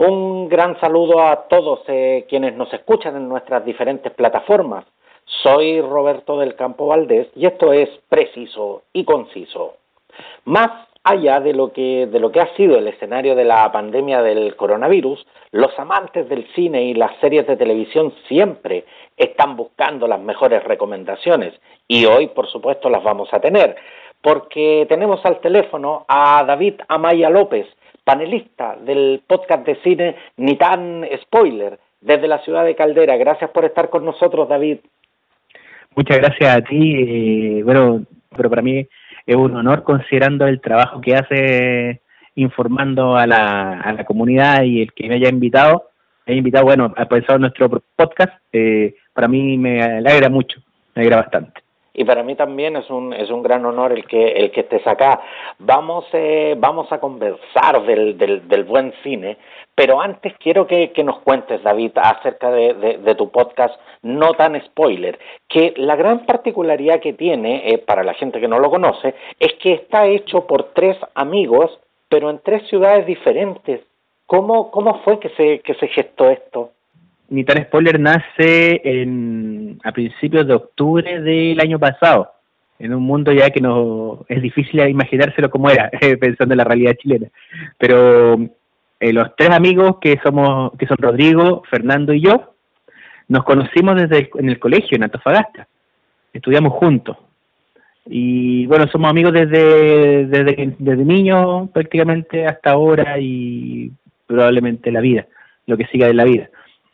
Un gran saludo a todos eh, quienes nos escuchan en nuestras diferentes plataformas. Soy Roberto del Campo Valdés y esto es preciso y conciso. Más allá de lo que de lo que ha sido el escenario de la pandemia del coronavirus, los amantes del cine y las series de televisión siempre están buscando las mejores recomendaciones y hoy, por supuesto, las vamos a tener, porque tenemos al teléfono a David Amaya López, panelista del podcast de cine Ni tan spoiler desde la ciudad de Caldera. Gracias por estar con nosotros, David. Muchas gracias a ti. Eh, bueno, pero para mí es un honor considerando el trabajo que hace informando a la, a la comunidad y el que me haya invitado. Me haya invitado, bueno, a pensar nuestro podcast. Eh, para mí me alegra mucho, me alegra bastante y para mí también es un, es un gran honor el que, el que estés acá. Vamos, eh, vamos a conversar del, del, del, buen cine, pero antes quiero que, que nos cuentes, David, acerca de, de, tu podcast No tan spoiler, que la gran particularidad que tiene, eh, para la gente que no lo conoce, es que está hecho por tres amigos, pero en tres ciudades diferentes. ¿Cómo, cómo fue que se, que se gestó esto? Ni tan spoiler nace en, a principios de octubre del año pasado, en un mundo ya que no es difícil imaginárselo como era, pensando en la realidad chilena. Pero eh, los tres amigos que somos, que son Rodrigo, Fernando y yo, nos conocimos desde en el colegio en Antofagasta. Estudiamos juntos. Y bueno, somos amigos desde, desde, desde niños prácticamente hasta ahora y probablemente la vida, lo que siga de la vida.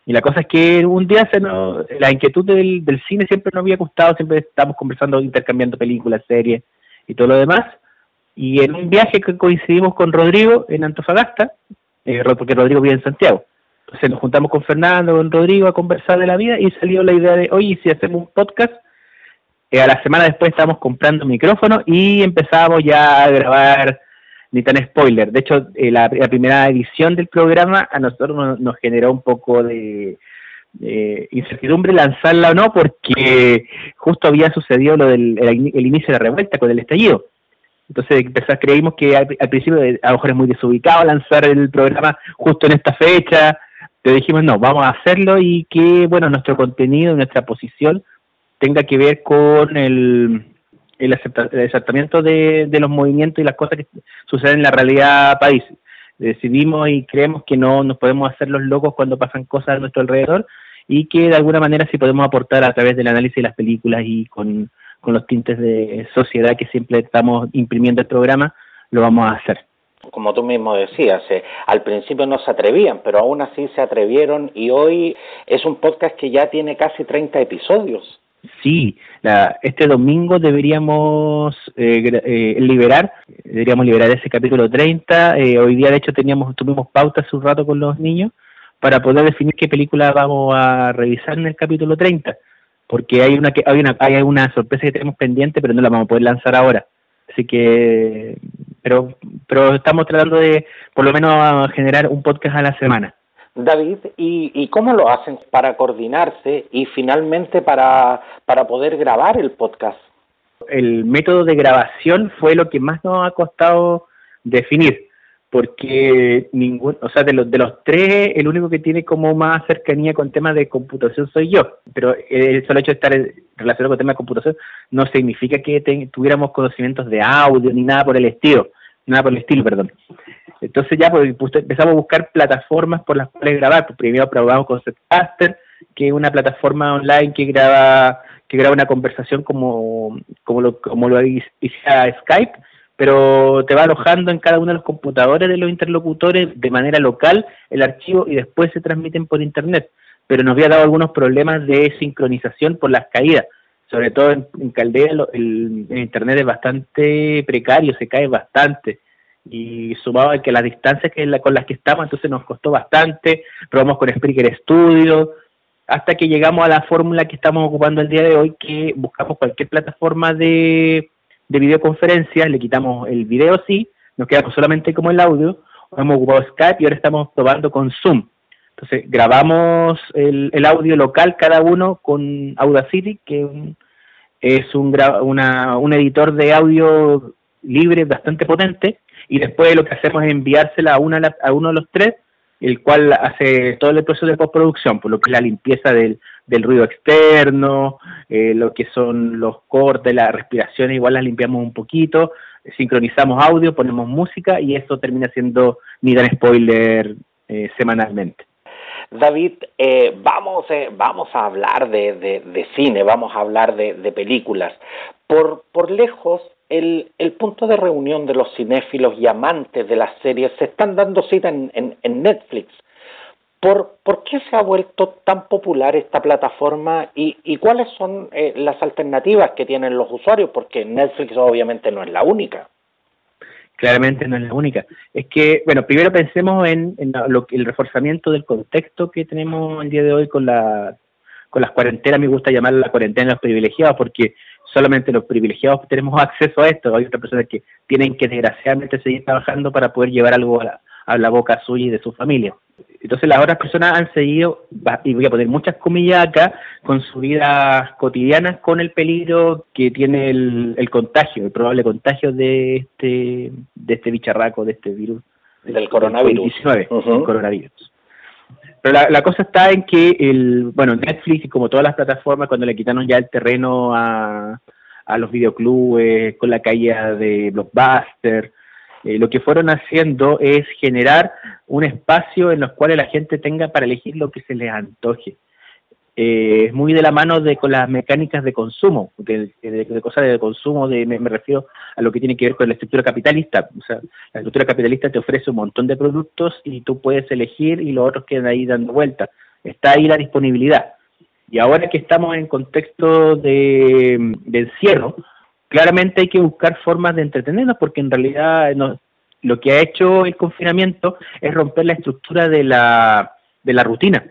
Y la cosa es que un día se nos, la inquietud del, del cine siempre nos había gustado, siempre estábamos conversando, intercambiando películas, series y todo lo demás. Y en un viaje que coincidimos con Rodrigo en Antofagasta, eh, porque Rodrigo vive en Santiago. Entonces nos juntamos con Fernando, con Rodrigo a conversar de la vida y salió la idea de, oye, si hacemos un podcast, eh, a la semana después estábamos comprando micrófono y empezamos ya a grabar ni tan spoiler. De hecho, eh, la, primera edición del programa a nosotros nos, generó un poco de, incertidumbre lanzarla o no, porque justo había sucedido lo del el, inicio de la revuelta con el estallido. Entonces creímos que al, principio a lo mejor es muy desubicado lanzar el programa justo en esta fecha, pero dijimos no, vamos a hacerlo y que bueno nuestro contenido, nuestra posición tenga que ver con el, el, aceptamiento de, los movimientos y las cosas que suceden en la realidad país. Decidimos y creemos que no nos podemos hacer los locos cuando pasan cosas a nuestro alrededor y que de alguna manera si podemos aportar a través del análisis de las películas y con, los tintes de sociedad que siempre estamos imprimiendo el programa, lo vamos a hacer como tú mismo decías, eh, al principio no se atrevían, pero aún así se atrevieron y hoy es un podcast que ya tiene casi 30 episodios. Sí, la, este domingo deberíamos eh, eh, liberar, deberíamos liberar ese capítulo 30. Eh, hoy día, de hecho, teníamos tuvimos pautas hace un rato con los niños para poder definir qué película vamos a revisar en el capítulo 30, porque hay una que hay una hay una sorpresa que tenemos pendiente, pero no la vamos a poder lanzar ahora. Así que, pero pero estamos tratando de por lo menos generar un podcast a la semana. David, ¿y, cómo lo hacen para coordinarse y finalmente para, para poder grabar el podcast? El método de grabación fue lo que más nos ha costado definir, porque ningún, o sea, de los de los tres, el único que tiene como más cercanía con temas de computación soy yo, pero el solo hecho de estar relacionado con temas de computación no significa que tuviéramos conocimientos de audio ni nada por el estilo, nada por el estilo, perdón. Entonces ya pues, empezamos a buscar plataformas por las cuales grabar. Pues primero probamos con Setcaster, que es una plataforma online que graba que graba una conversación como, como lo, como lo Skype, pero te va alojando en cada uno de los computadores de los interlocutores de manera local el archivo y después se transmiten por internet. Pero nos había dado algunos problemas de sincronización por las caídas. Sobre todo en, Caldera el, el internet es bastante precario, se cae bastante. Y sumado a que las distancias que con las que estamos, entonces nos costó bastante, probamos con Spreaker Studio, hasta que llegamos a la fórmula que estamos ocupando el día de hoy, que buscamos cualquier plataforma de, de videoconferencia, le quitamos el video sí, nos quedamos solamente como el audio, hemos ocupado Skype y ahora estamos probando con Zoom. Entonces grabamos el, el audio local cada uno con Audacity, que es un, una, un editor de audio libre bastante potente, y después lo que hacemos es enviársela a, una, a uno de los tres el cual hace todo el proceso de postproducción, por lo que es la limpieza del, ruido externo, eh, lo que son los cortes, las respiraciones, igual las limpiamos un poquito, sincronizamos audio, ponemos música y esto termina siendo mi gran spoiler eh, semanalmente. David, eh, vamos, vamos a hablar de, de, cine, vamos a hablar de, películas. Por, por lejos, el, el, punto de reunión de los cinéfilos y amantes de las series se están dando cita en, en, Netflix. ¿Por, ¿Por, qué se ha vuelto tan popular esta plataforma y, y cuáles son eh, las alternativas que tienen los usuarios? Porque Netflix obviamente no es la única. Claramente no es la única. Es que, bueno, primero pensemos en, en lo, el reforzamiento del contexto que tenemos el día de hoy con la con las cuarentenas, me gusta llamarla la cuarentena de los privilegiados, porque solamente los privilegiados tenemos acceso a esto. Hay otras personas que tienen que desgraciadamente seguir trabajando para poder llevar algo a la, boca suya y de su familia. Entonces las otras personas han seguido, y voy a poner muchas comillas acá, con su vida cotidiana con el peligro que tiene el, contagio, el probable contagio de este, de este bicharraco, de este virus. Del coronavirus. 19, coronavirus. Pero la, cosa está en que el, bueno, Netflix y como todas las plataformas, cuando le quitaron ya el terreno a, a los videoclubes, con la caída de Blockbuster, eh, lo que fueron haciendo es generar un espacio en los cuales la gente tenga para elegir lo que se les antoje. Eh, es muy de la mano de con las mecánicas de consumo, de, cosas de consumo, de, me, refiero a lo que tiene que ver con la estructura capitalista. O sea, la estructura capitalista te ofrece un montón de productos y tú puedes elegir y los otros quedan ahí dando vueltas. Está ahí la disponibilidad. Y ahora que estamos en contexto de, encierro, claramente hay que buscar formas de entretenernos porque en realidad lo que ha hecho el confinamiento es romper la estructura de la, de la rutina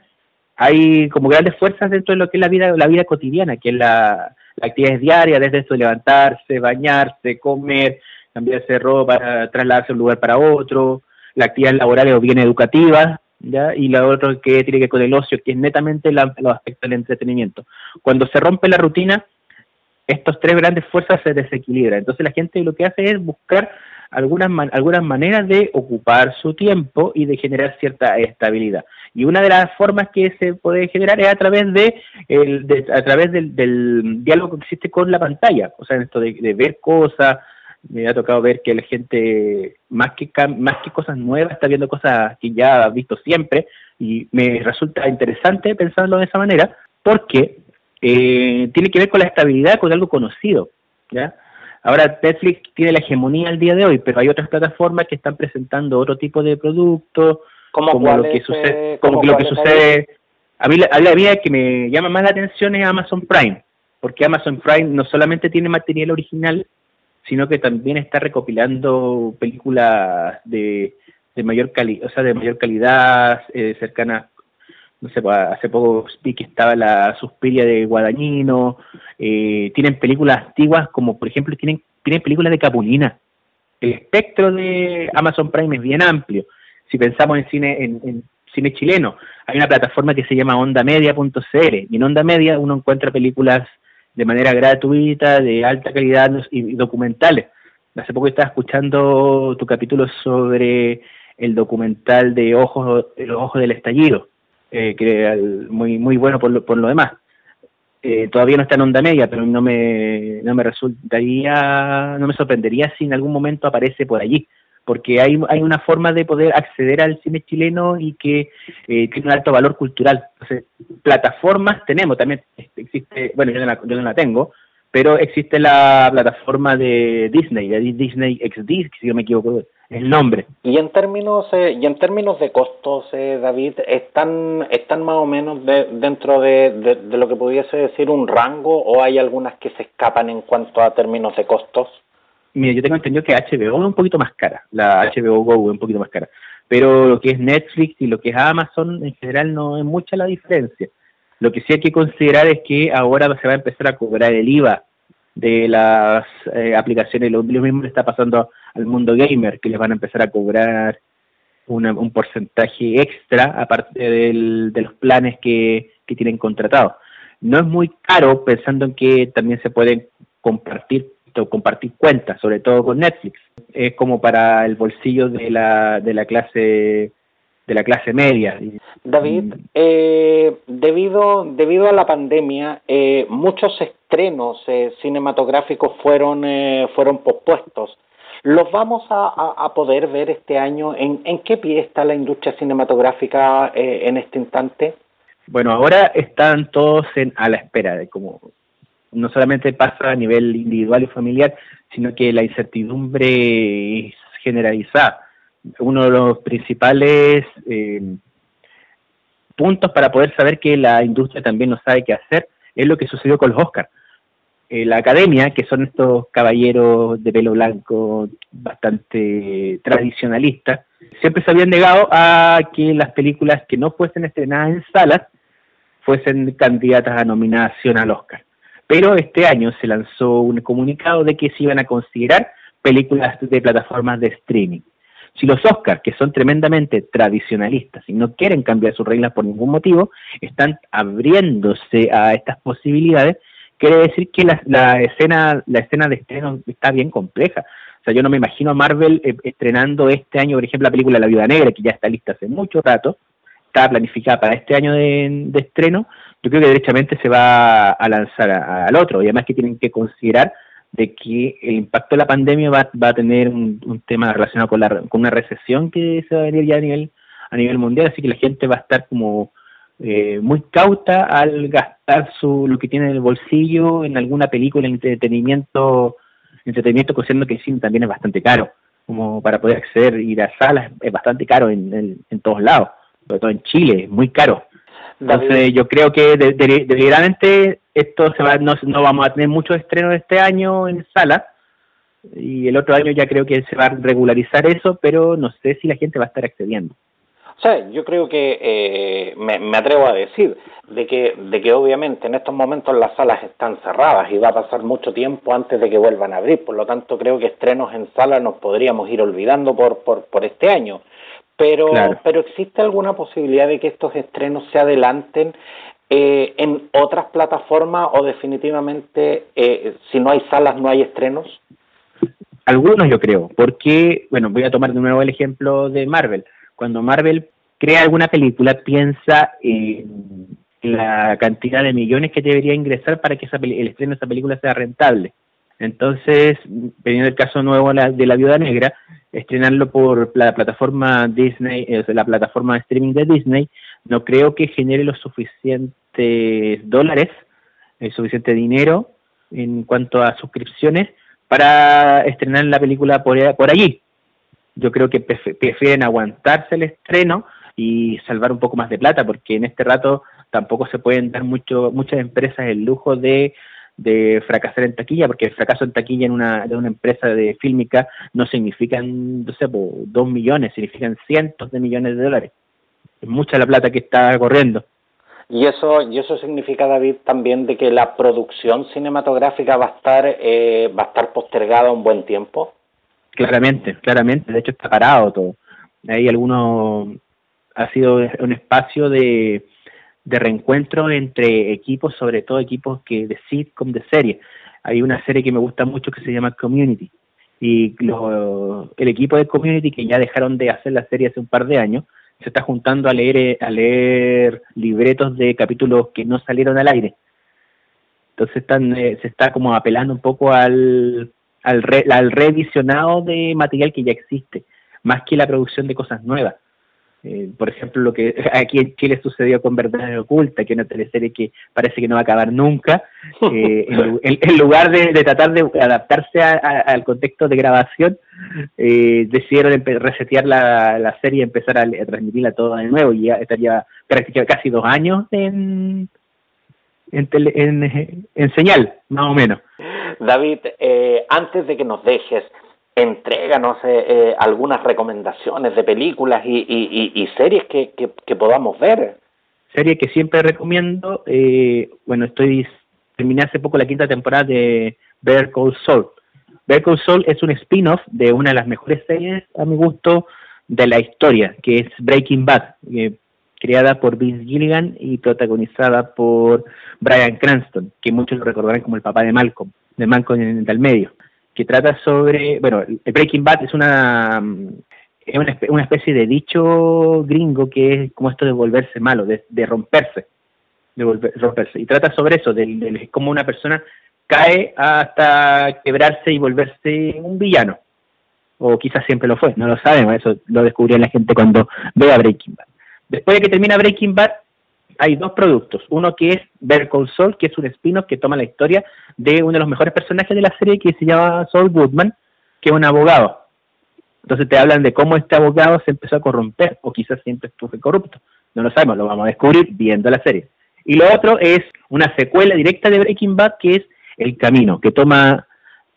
hay como grandes fuerzas dentro de lo que es la vida, la vida cotidiana, que es la, actividad diaria, desde esto de levantarse, bañarse, comer, cambiarse ropa, trasladarse de un lugar para otro, la actividad laboral o bien educativa, ¿ya? y la otra que tiene que ver con el ocio, que es netamente los aspectos del entretenimiento. Cuando se rompe la rutina, estos tres grandes fuerzas se desequilibran. Entonces la gente lo que hace es buscar algunas, algunas maneras de ocupar su tiempo y de generar cierta estabilidad. Y una de las formas que se puede generar es a través de, el, a través del, diálogo que existe con la pantalla, o sea, esto de, ver cosas, me ha tocado ver que la gente, más que, más que cosas nuevas, está viendo cosas que ya ha visto siempre, y me resulta interesante pensarlo de esa manera, porque eh, tiene que ver con la estabilidad, con algo conocido, ¿ya? Ahora Netflix tiene la hegemonía al día de hoy, pero hay otras plataformas que están presentando otro tipo de productos, como lo que sucede, como lo que sucede. A mí, a mí que me llama más la atención es Amazon Prime, porque Amazon Prime no solamente tiene material original, sino que también está recopilando películas de, de mayor calidad, o sea, de mayor calidad, eh, cercanas no sé, pues, hace poco que estaba la Suspiria de Guadañino, eh, tienen películas antiguas como por ejemplo tienen, tienen películas de Capulina. El espectro de Amazon Prime es bien amplio. Si pensamos en cine, en, cine chileno, hay una plataforma que se llama ondamedia.cl y en Onda Media uno encuentra películas de manera gratuita, de alta calidad y documentales. Hace poco estaba escuchando tu capítulo sobre el documental de Ojos, los ojos del estallido eh, que muy muy bueno por lo, por lo demás. Eh, todavía no está en onda media, pero no me, no me resultaría, no me sorprendería si en algún momento aparece por allí, porque hay, hay una forma de poder acceder al cine chileno y que eh, tiene un alto valor cultural. Entonces, plataformas tenemos, también existe, bueno, yo no la, yo no la tengo, pero existe la plataforma de Disney, de Disney XD, si no me equivoco el nombre. Y en términos eh, y en términos de costos, eh, David, están están más o menos dentro de, de, lo que pudiese decir un rango o hay algunas que se escapan en cuanto a términos de costos. Mira, yo tengo entendido que HBO es un poquito más cara, la HBO Go es un poquito más cara, pero lo que es Netflix y lo que es Amazon en general no es mucha la diferencia. Lo que sí hay que considerar es que ahora se va a empezar a cobrar el IVA de las eh, aplicaciones. Lo, mismo le está pasando al mundo gamer, que les van a empezar a cobrar un porcentaje extra aparte del, de los planes que, que tienen contratados. No es muy caro pensando en que también se pueden compartir compartir cuentas, sobre todo con Netflix. Es como para el bolsillo de la, de la clase de la clase media. David, mm. eh, debido, debido a la pandemia, eh, muchos estrenos eh, cinematográficos fueron, fueron pospuestos. ¿Los vamos a, poder ver este año? ¿En, ¿En, qué pie está la industria cinematográfica en este instante? Bueno, ahora están todos en, a la espera de cómo no solamente pasa a nivel individual y familiar, sino que la incertidumbre es generalizada uno de los principales eh, puntos para poder saber que la industria también no sabe qué hacer es lo que sucedió con los Oscars. Eh, la academia, que son estos caballeros de pelo blanco bastante tradicionalistas, siempre se habían negado a que las películas que no fuesen estrenadas en salas fuesen candidatas a nominación al Oscar. Pero este año se lanzó un comunicado de que se iban a considerar películas de plataformas de streaming. Si los Oscars, que son tremendamente tradicionalistas y no quieren cambiar sus reglas por ningún motivo, están abriéndose a estas posibilidades, quiere decir que la, escena la escena de estreno está bien compleja. O sea, yo no me imagino a Marvel eh, estrenando este año, por ejemplo, la película La Viuda Negra, que ya está lista hace mucho rato, está planificada para este año de, estreno, yo creo que derechamente se va a lanzar al otro, y además que tienen que considerar de que el impacto de la pandemia va, va a tener un, tema relacionado con, la, con una recesión que se va a venir ya a nivel, a nivel mundial, así que la gente va a estar como eh, muy cauta al gastar su, lo que tiene en el bolsillo en alguna película, entretenimiento, entretenimiento considerando que el cine también es bastante caro, como para poder acceder, ir a salas, es bastante caro en, en, todos lados, sobre todo en Chile, es muy caro. Entonces yo creo que deliberadamente esto se va, no, no vamos a tener muchos estrenos este año en sala y el otro año ya creo que se va a regularizar eso, pero no sé si la gente va a estar accediendo. O sea, yo creo que eh, me, atrevo a decir de que, de que obviamente en estos momentos las salas están cerradas y va a pasar mucho tiempo antes de que vuelvan a abrir, por lo tanto creo que estrenos en sala nos podríamos ir olvidando por, por, por este año. Pero, pero existe alguna posibilidad de que estos estrenos se adelanten eh, en otras plataformas o definitivamente eh, si no hay salas no hay estrenos? Algunos yo creo, porque, bueno, voy a tomar de nuevo el ejemplo de Marvel. Cuando Marvel crea alguna película, piensa en la cantidad de millones que debería ingresar para que esa el estreno de esa película sea rentable. Entonces, teniendo el caso nuevo de la Viuda Negra, estrenarlo por la plataforma Disney, eh, la plataforma de streaming de Disney, no creo que genere los suficientes dólares, el suficiente dinero en cuanto a suscripciones para estrenar la película por, por allí. Yo creo que prefieren aguantarse el estreno y salvar un poco más de plata, porque en este rato tampoco se pueden dar mucho, muchas empresas el lujo de de fracasar en taquilla, porque el fracaso en taquilla en una, de una empresa de fílmica no significan, no sé, dos millones, significan cientos de millones de dólares. Es mucha la plata que está corriendo. Y eso, y eso significa, David, también de que la producción cinematográfica va a estar, eh, va a estar postergada un buen tiempo. Claramente, claramente. De hecho, está parado todo. Hay algunos, ha sido un espacio de, de reencuentro entre equipos, sobre todo equipos que de sitcom, de serie. Hay una serie que me gusta mucho que se llama Community. Y el equipo de Community, que ya dejaron de hacer la serie hace un par de años, se está juntando a leer, a leer libretos de capítulos que no salieron al aire. Entonces están, eh, se está como apelando un poco al, al, al revisionado de material que ya existe, más que la producción de cosas nuevas. Eh, por ejemplo, lo que aquí en Chile sucedió con Verdad Oculta, que es una teleserie que parece que no va a acabar nunca, eh, en, lugar de, tratar de adaptarse al contexto de grabación, eh, decidieron resetear la, serie y empezar a, transmitirla toda de nuevo, y ya estaría casi dos años en, en, en señal, más o menos. David, antes de que nos dejes, entréganos eh, eh, algunas recomendaciones de películas y, series que, podamos ver. Serie que siempre recomiendo, eh, bueno, estoy terminé hace poco la quinta temporada de Bear Call Saul. Bear Call Saul es un spin-off de una de las mejores series, a mi gusto, de la historia, que es Breaking Bad, creada por Vince Gilligan y protagonizada por Brian Cranston, que muchos lo recordarán como el papá de Malcolm, de Malcolm en el medio que trata sobre, bueno, Breaking Bad es una es una, especie de dicho gringo que es como esto de volverse malo, de, romperse, de romperse. Y trata sobre eso, de, de cómo una persona cae hasta quebrarse y volverse un villano. O quizás siempre lo fue, no lo sabemos, eso lo descubrió la gente cuando ve a Breaking Bad. Después de que termina Breaking Bad, hay dos productos. Uno que es Better Call Saul, que es un spin-off que toma la historia de uno de los mejores personajes de la serie que se llama Saul Goodman, que es un abogado. Entonces te hablan de cómo este abogado se empezó a corromper, o quizás siempre estuvo corrupto. No lo sabemos, lo vamos a descubrir viendo la serie. Y lo otro es una secuela directa de Breaking Bad, que es El Camino, que toma,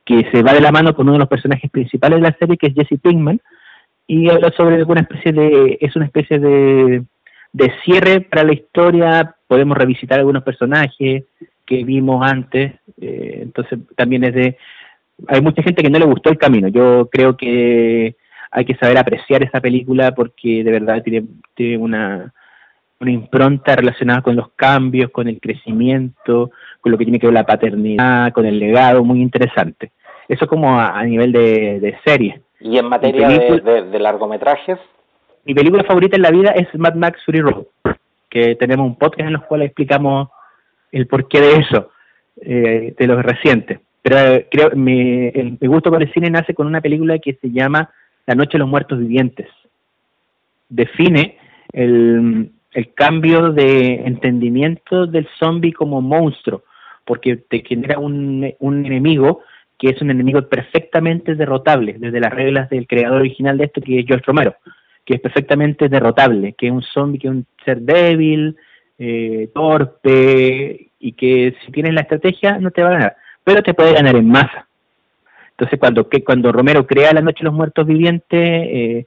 que se va de la mano con uno de los personajes principales de la serie, que es Jesse Pinkman, y habla sobre alguna especie de, es una especie de, de cierre para la historia, podemos revisitar algunos personajes que vimos antes, eh, entonces también es de, hay mucha gente que no le gustó el camino. Yo creo que hay que saber apreciar esa película porque de verdad tiene, una, una impronta relacionada con los cambios, con el crecimiento, con lo que tiene que ver la paternidad, con el legado, muy interesante. Eso como a, nivel de, serie. ¿Y en materia de, largometrajes? Mi película favorita en la vida es Mad Max Fury Road, que tenemos un podcast en el cual explicamos el porqué de eso, eh, de los recientes. Pero eh, creo mi, el, mi gusto por el cine nace con una película que se llama La Noche de los Muertos Vivientes. Define el, el cambio de entendimiento del zombie como monstruo, porque te genera un, un enemigo que es un enemigo perfectamente derrotable, desde las reglas del creador original de esto, que es George Romero, que es perfectamente derrotable, que es un zombie, que es un ser débil, eh, torpe, y que si tienes la estrategia no te va a ganar pero te puede ganar en masa. Entonces, cuando, que, cuando Romero crea La Noche de los Muertos Vivientes, eh,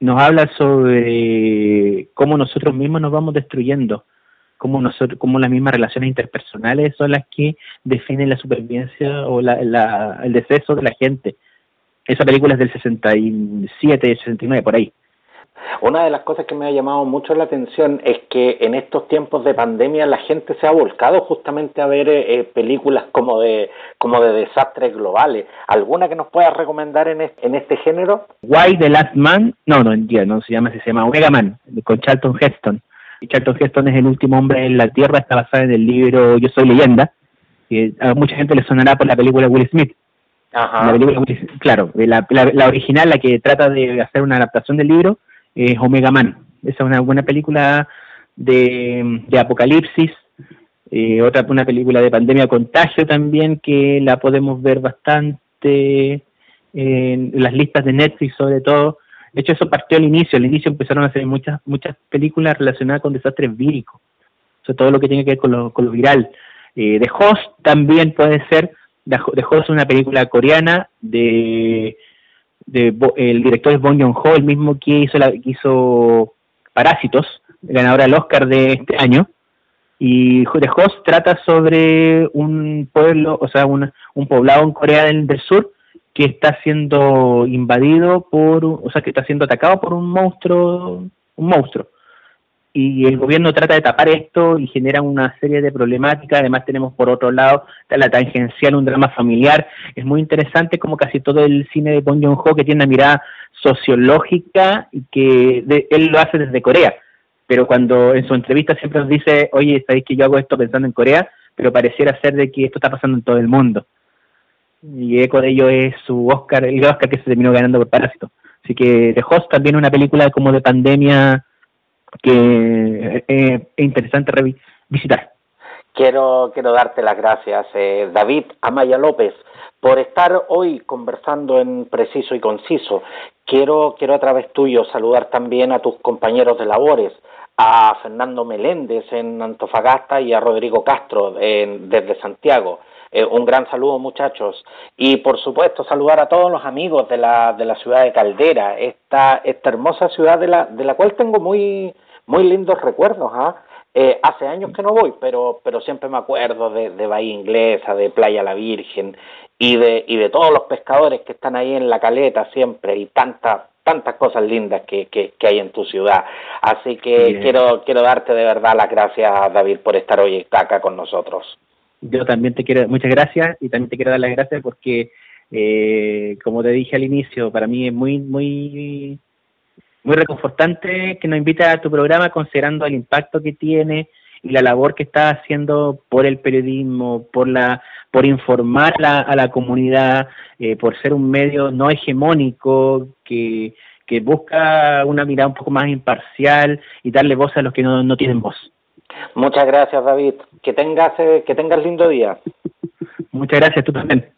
nos habla sobre cómo nosotros mismos nos vamos destruyendo, cómo, nosotros, cómo las mismas relaciones interpersonales son las que definen la supervivencia o la, el deceso de la gente. Esa película es del 67, 69, por ahí. Una de las cosas que me ha llamado mucho la atención es que en estos tiempos de pandemia la gente se ha volcado justamente a ver eh, películas como de como de desastres globales. ¿Alguna que nos puedas recomendar en este, en este género? Why the Last Man, no, no entiendo, no se llama se llama Omega Man, con Charlton Heston. Y Charlton Heston es el último hombre en la Tierra, está basada en el libro Yo Soy Leyenda, que a mucha gente le sonará por la película Will Smith. Ajá. La película, claro, la, la original, la que trata de hacer una adaptación del libro, es Omega Man. Esa es una buena película de, apocalipsis. Eh, otra una película de pandemia contagio también que la podemos ver bastante en las listas de Netflix sobre todo. De hecho, eso partió al inicio. Al inicio empezaron a hacer muchas muchas películas relacionadas con desastres víricos. sobre todo lo que tiene que ver con lo, con lo viral. Eh, The Host también puede ser. The Host es una película coreana de el director es Bong Joon-ho, el mismo que hizo, la, que hizo Parásitos, ganadora del Oscar de este año. Y The Host trata sobre un pueblo, o sea, un, un poblado en Corea del, del, Sur que está siendo invadido por, o sea, que está siendo atacado por un monstruo, un monstruo y el gobierno trata de tapar esto y genera una serie de problemáticas. Además tenemos por otro lado la tangencial, un drama familiar. Es muy interesante como casi todo el cine de Bong Joon-ho que tiene una mirada sociológica y que él lo hace desde Corea. Pero cuando en su entrevista siempre nos dice, oye, sabéis que yo hago esto pensando en Corea, pero pareciera ser de que esto está pasando en todo el mundo. Y eco de ello es su Oscar, el Oscar que se terminó ganando por Parásito. Así que The Host también una película como de pandemia que es interesante visitar. Quiero, quiero darte las gracias, eh, David Amaya López, por estar hoy conversando en preciso y conciso. Quiero, quiero a través tuyo saludar también a tus compañeros de labores, a Fernando Meléndez en Antofagasta y a Rodrigo Castro desde Santiago. Eh, un gran saludo muchachos y por supuesto saludar a todos los amigos de la, de la ciudad de Caldera, esta, esta hermosa ciudad de la, de la cual tengo muy, muy lindos recuerdos. ¿ah? Eh, hace años que no voy, pero, pero siempre me acuerdo de, de Bahía Inglesa, de Playa La Virgen y de, y de todos los pescadores que están ahí en la caleta siempre y tantas tantas cosas lindas que, que, hay en tu ciudad. Así que quiero, quiero darte de verdad las gracias, David, por estar hoy acá con nosotros. Yo también te quiero, muchas gracias y también te quiero dar las gracias porque, eh, como te dije al inicio, para mí es muy, muy muy reconfortante que nos invita a tu programa considerando el impacto que tiene y la labor que está haciendo por el periodismo, por la por informar a la comunidad, eh, por ser un medio no hegemónico que, que busca una mirada un poco más imparcial y darle voz a los que no, no tienen voz. Muchas gracias, David. Que tengas, eh, que tengas lindo día. Muchas gracias, tú también.